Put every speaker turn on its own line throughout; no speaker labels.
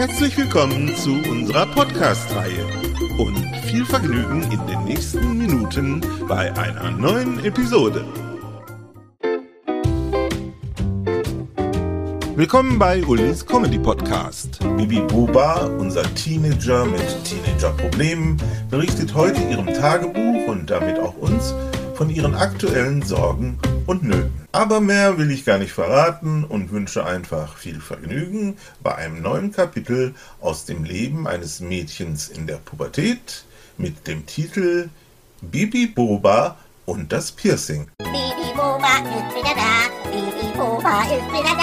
Herzlich willkommen zu unserer Podcast-Reihe und viel Vergnügen in den nächsten Minuten bei einer neuen Episode. Willkommen bei Ulis Comedy Podcast. Bibi Buba, unser Teenager mit Teenager-Problemen, berichtet heute ihrem Tagebuch und damit auch uns von ihren aktuellen Sorgen und Nöten. Aber mehr will ich gar nicht verraten und wünsche einfach viel Vergnügen bei einem neuen Kapitel aus dem Leben eines Mädchens in der Pubertät mit dem Titel Bibi Boba und das Piercing. Bibi Boba ist wieder da, Bibi Boba ist wieder da.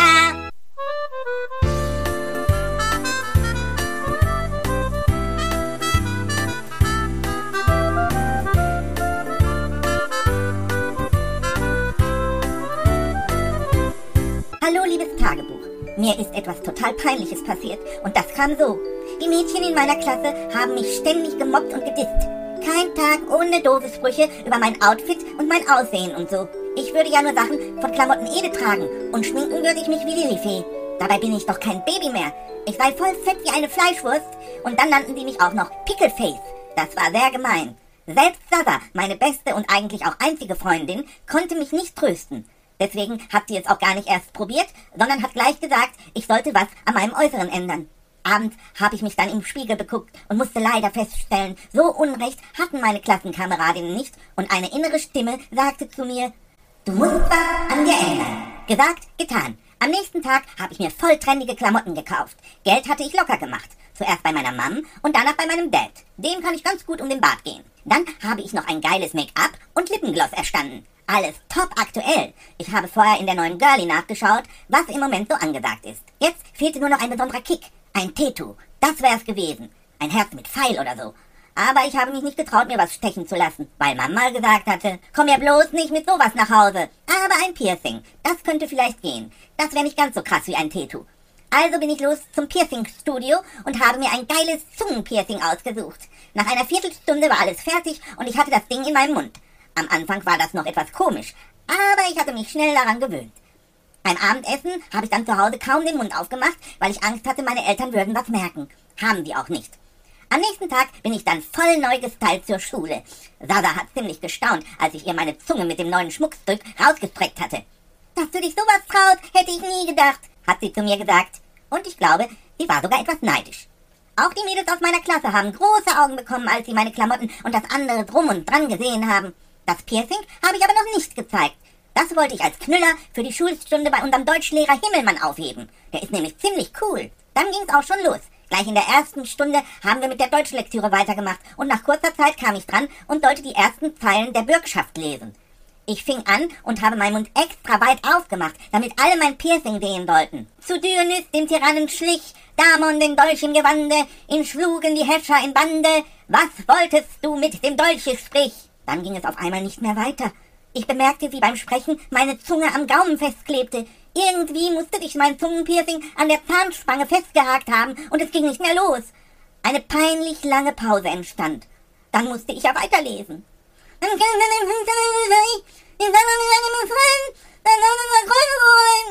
Tagebuch. Mir ist etwas total Peinliches passiert und das kam so. Die Mädchen in meiner Klasse haben mich ständig gemobbt und gedisst. Kein Tag ohne doofe Sprüche über mein Outfit und mein Aussehen und so. Ich würde ja nur Sachen von Klamotten Ede tragen und schminken würde ich mich wie Lilifee. Dabei bin ich doch kein Baby mehr. Ich sei voll fett wie eine Fleischwurst und dann nannten sie mich auch noch Pickleface. Das war sehr gemein. Selbst Sasa, meine beste und eigentlich auch einzige Freundin, konnte mich nicht trösten. Deswegen hat sie es auch gar nicht erst probiert, sondern hat gleich gesagt, ich sollte was an meinem Äußeren ändern. Abends habe ich mich dann im Spiegel beguckt und musste leider feststellen, so Unrecht hatten meine Klassenkameradinnen nicht und eine innere Stimme sagte zu mir, du musst was an dir ändern. Gesagt, getan. Am nächsten Tag habe ich mir voll trendige Klamotten gekauft. Geld hatte ich locker gemacht. Zuerst bei meiner Mom und danach bei meinem Dad. Dem kann ich ganz gut um den Bart gehen. Dann habe ich noch ein geiles Make-up und Lippengloss erstanden. Alles top aktuell. Ich habe vorher in der neuen Girlie nachgeschaut, was im Moment so angesagt ist. Jetzt fehlte nur noch ein besonderer Kick. Ein Tattoo. Das wär's gewesen. Ein Herz mit Pfeil oder so. Aber ich habe mich nicht getraut, mir was stechen zu lassen, weil man mal gesagt hatte, komm ja bloß nicht mit sowas nach Hause. Aber ein Piercing, das könnte vielleicht gehen. Das wäre nicht ganz so krass wie ein Tattoo. Also bin ich los zum Piercing-Studio und habe mir ein geiles Zungenpiercing ausgesucht. Nach einer Viertelstunde war alles fertig und ich hatte das Ding in meinem Mund. Am Anfang war das noch etwas komisch, aber ich hatte mich schnell daran gewöhnt. Beim Abendessen habe ich dann zu Hause kaum den Mund aufgemacht, weil ich Angst hatte, meine Eltern würden was merken. Haben die auch nicht. Am nächsten Tag bin ich dann voll neu gestylt zur Schule. Sasa hat ziemlich gestaunt, als ich ihr meine Zunge mit dem neuen Schmuckstück rausgestreckt hatte. Dass du dich sowas traut, hätte ich nie gedacht, hat sie zu mir gesagt. Und ich glaube, sie war sogar etwas neidisch. Auch die Mädels aus meiner Klasse haben große Augen bekommen, als sie meine Klamotten und das andere drum und dran gesehen haben. Das Piercing habe ich aber noch nicht gezeigt. Das wollte ich als Knüller für die Schulstunde bei unserem Deutschlehrer Himmelmann aufheben. Der ist nämlich ziemlich cool. Dann ging es auch schon los. Gleich in der ersten Stunde haben wir mit der Deutschlektüre weitergemacht und nach kurzer Zeit kam ich dran und sollte die ersten Zeilen der Bürgschaft lesen. Ich fing an und habe meinen Mund extra weit aufgemacht, damit alle mein Piercing sehen sollten. Zu Dionys, dem Tyrannen, schlich, Damon den Dolch im Gewande, ihn schlugen die Häscher in Bande. Was wolltest du mit dem Dolche, sprich? Dann ging es auf einmal nicht mehr weiter. Ich bemerkte, wie beim Sprechen meine Zunge am Gaumen festklebte. Irgendwie musste ich mein Zungenpiercing an der Zahnspange festgehakt haben und es ging nicht mehr los. Eine peinlich lange Pause entstand. Dann musste ich ja weiterlesen.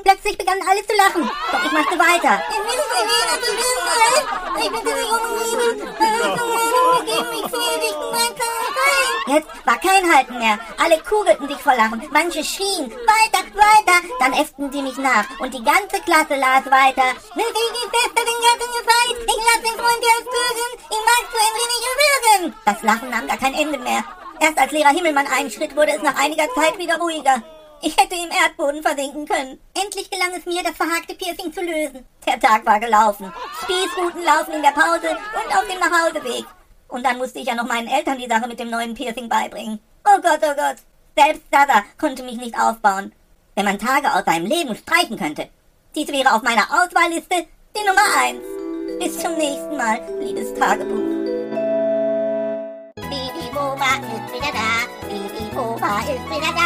Plötzlich begannen alle zu lachen, doch ich machte weiter. Jetzt war kein Halten mehr. Alle kugelten sich vor Lachen. Manche schrien, weiter, weiter. Dann äfften sie mich nach. Und die ganze Klasse las weiter. Ich lass den Freund dir bürgen. Ich mag zu ein wenig würgen. Das Lachen nahm gar kein Ende mehr. Erst als Lehrer Himmelmann einschritt, wurde es nach einiger Zeit wieder ruhiger. Ich hätte im Erdboden versinken können. Endlich gelang es mir, das verhakte Piercing zu lösen. Der Tag war gelaufen. Spießruten laufen in der Pause und auf dem Nachhauseweg. Und dann musste ich ja noch meinen Eltern die Sache mit dem neuen Piercing beibringen. Oh Gott, oh Gott. Selbst Dada konnte mich nicht aufbauen. Wenn man Tage aus seinem Leben streichen könnte. Dies wäre auf meiner Auswahlliste die Nummer 1. Bis zum nächsten Mal, liebes Tagebuch. Bibi Boba ist wieder da. Bibi Boba ist wieder da.